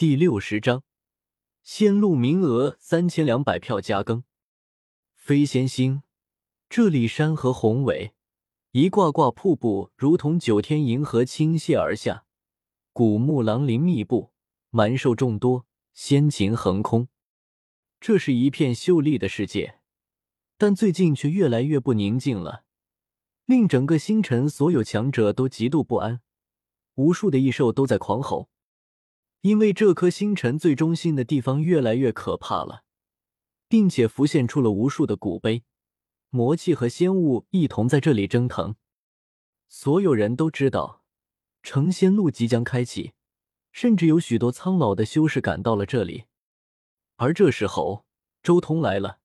第六十章，仙路名额三千两百票加更。飞仙星，这里山河宏伟，一挂挂瀑布如同九天银河倾泻而下，古木狼林密布，蛮兽众多，仙禽横空。这是一片秀丽的世界，但最近却越来越不宁静了，令整个星辰所有强者都极度不安，无数的异兽都在狂吼。因为这颗星辰最中心的地方越来越可怕了，并且浮现出了无数的古碑，魔气和仙物一同在这里蒸腾。所有人都知道成仙路即将开启，甚至有许多苍老的修士赶到了这里。而这时候，周通来了，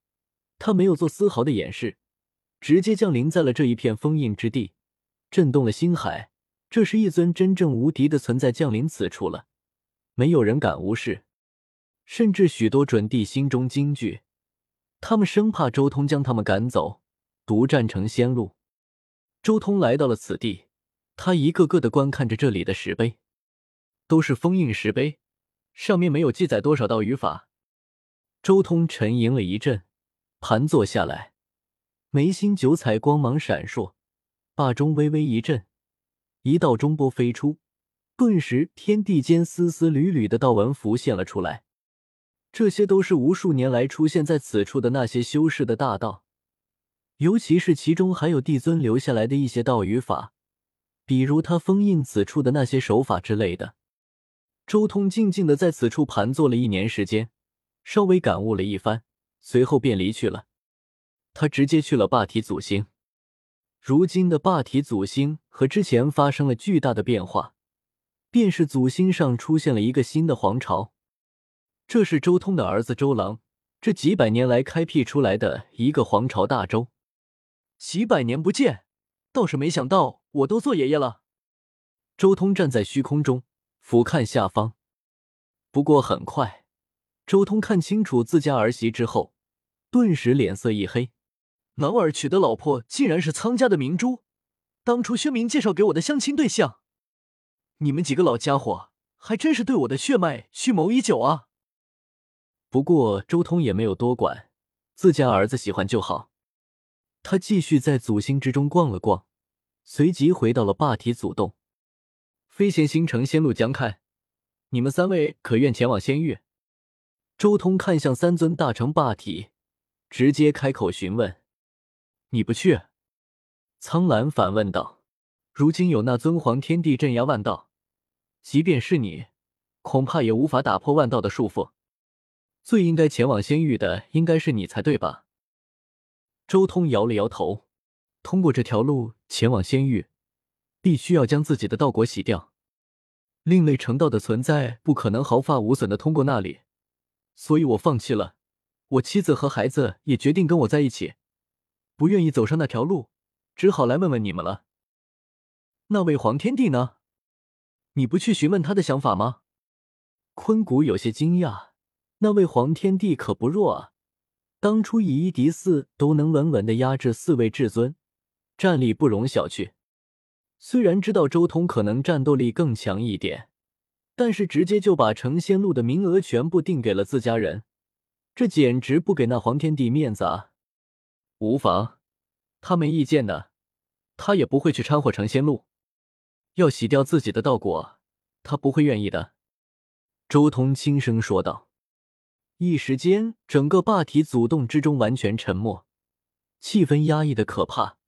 他没有做丝毫的掩饰，直接降临在了这一片封印之地，震动了星海。这是一尊真正无敌的存在降临此处了。没有人敢无视，甚至许多准帝心中惊惧，他们生怕周通将他们赶走，独占成仙路。周通来到了此地，他一个个的观看着这里的石碑，都是封印石碑，上面没有记载多少道语法。周通沉吟了一阵，盘坐下来，眉心九彩光芒闪烁，霸中微微一震，一道中波飞出。顿时，天地间丝丝缕缕的道纹浮现了出来。这些都是无数年来出现在此处的那些修士的大道，尤其是其中还有帝尊留下来的一些道语法，比如他封印此处的那些手法之类的。周通静静的在此处盘坐了一年时间，稍微感悟了一番，随后便离去了。他直接去了霸体祖星。如今的霸体祖星和之前发生了巨大的变化。便是祖星上出现了一个新的皇朝，这是周通的儿子周郎这几百年来开辟出来的一个皇朝大周。几百年不见，倒是没想到我都做爷爷了。周通站在虚空中俯瞰下方，不过很快，周通看清楚自家儿媳之后，顿时脸色一黑。老儿娶的老婆竟然是苍家的明珠，当初薛明介绍给我的相亲对象。你们几个老家伙还真是对我的血脉蓄谋已久啊！不过周通也没有多管，自家儿子喜欢就好。他继续在祖星之中逛了逛，随即回到了霸体祖洞。飞仙星城仙路将开，你们三位可愿前往仙域？周通看向三尊大成霸体，直接开口询问：“你不去？”苍兰反问道：“如今有那尊皇天地镇压万道。”即便是你，恐怕也无法打破万道的束缚。最应该前往仙域的，应该是你才对吧？周通摇了摇头。通过这条路前往仙域，必须要将自己的道果洗掉。另类成道的存在不可能毫发无损的通过那里，所以我放弃了。我妻子和孩子也决定跟我在一起，不愿意走上那条路，只好来问问你们了。那位黄天帝呢？你不去询问他的想法吗？坤谷有些惊讶，那位黄天帝可不弱啊，当初以一敌四都能稳稳的压制四位至尊，战力不容小觑。虽然知道周通可能战斗力更强一点，但是直接就把成仙路的名额全部定给了自家人，这简直不给那黄天帝面子啊！无妨，他没意见的，他也不会去掺和成仙路。要洗掉自己的道果，他不会愿意的。”周通轻声说道。一时间，整个霸体祖洞之中完全沉默，气氛压抑的可怕。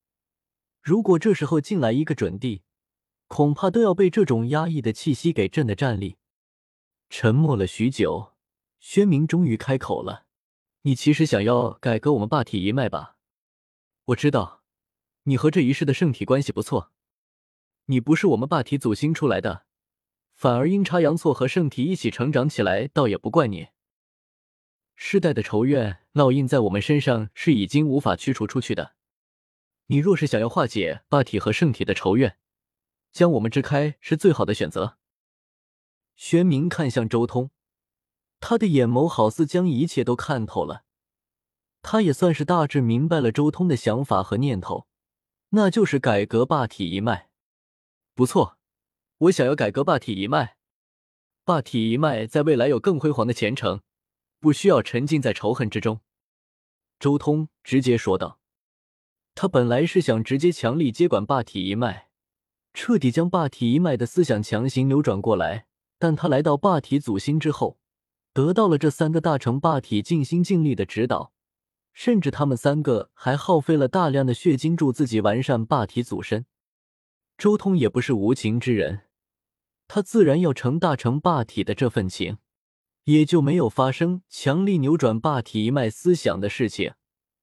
如果这时候进来一个准帝，恐怕都要被这种压抑的气息给震得站立。沉默了许久，宣明终于开口了：“你其实想要改革我们霸体一脉吧？我知道，你和这一世的圣体关系不错。”你不是我们霸体祖星出来的，反而阴差阳错和圣体一起成长起来，倒也不怪你。世代的仇怨烙印在我们身上，是已经无法驱除出去的。你若是想要化解霸体和圣体的仇怨，将我们支开是最好的选择。玄冥看向周通，他的眼眸好似将一切都看透了。他也算是大致明白了周通的想法和念头，那就是改革霸体一脉。不错，我想要改革霸体一脉。霸体一脉在未来有更辉煌的前程，不需要沉浸在仇恨之中。”周通直接说道。他本来是想直接强力接管霸体一脉，彻底将霸体一脉的思想强行扭转过来。但他来到霸体祖星之后，得到了这三个大成霸体尽心尽力的指导，甚至他们三个还耗费了大量的血金助自己完善霸体祖身。周通也不是无情之人，他自然要成大成霸体的这份情，也就没有发生强力扭转霸体一脉思想的事情。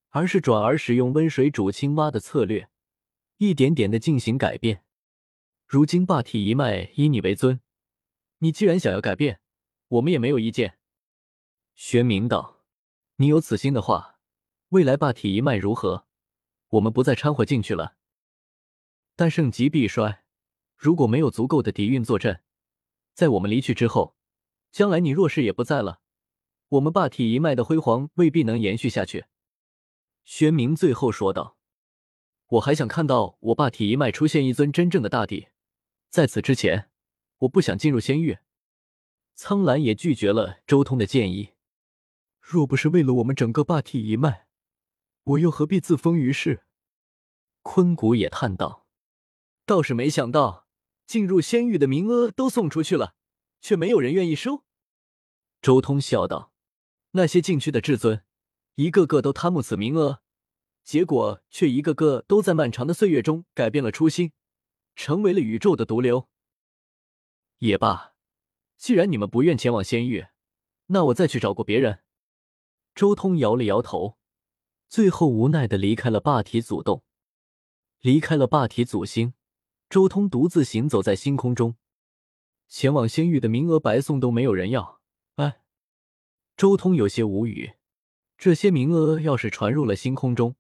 而是转而使用温水煮青蛙的策略，一点点的进行改变。如今霸体一脉以你为尊，你既然想要改变，我们也没有意见。玄冥道：“你有此心的话，未来霸体一脉如何，我们不再掺和进去了。但盛极必衰，如果没有足够的底蕴坐镇，在我们离去之后，将来你若是也不在了，我们霸体一脉的辉煌未必能延续下去。”宣明最后说道：“我还想看到我霸体一脉出现一尊真正的大帝，在此之前，我不想进入仙域。”苍兰也拒绝了周通的建议。若不是为了我们整个霸体一脉，我又何必自封于世？坤谷也叹道：“倒是没想到，进入仙域的名额都送出去了，却没有人愿意收。”周通笑道：“那些进去的至尊。”一个个都贪慕此名额，结果却一个个都在漫长的岁月中改变了初心，成为了宇宙的毒瘤。也罢，既然你们不愿前往仙域，那我再去找过别人。周通摇了摇头，最后无奈的离开了霸体祖洞，离开了霸体祖星。周通独自行走在星空中，前往仙域的名额白送都没有人要。哎，周通有些无语。这些名额要是传入了星空中，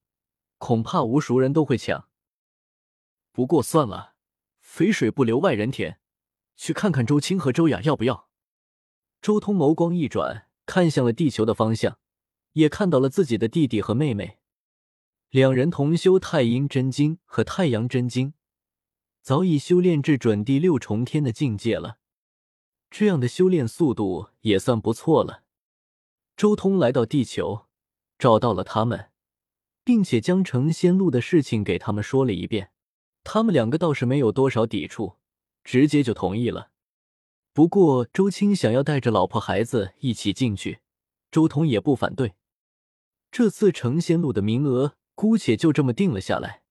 恐怕无数人都会抢。不过算了，肥水不流外人田，去看看周青和周雅要不要。周通眸光一转，看向了地球的方向，也看到了自己的弟弟和妹妹，两人同修太阴真经和太阳真经，早已修炼至准第六重天的境界了。这样的修炼速度也算不错了。周通来到地球，找到了他们，并且将成仙路的事情给他们说了一遍。他们两个倒是没有多少抵触，直接就同意了。不过周青想要带着老婆孩子一起进去，周通也不反对。这次成仙路的名额，姑且就这么定了下来。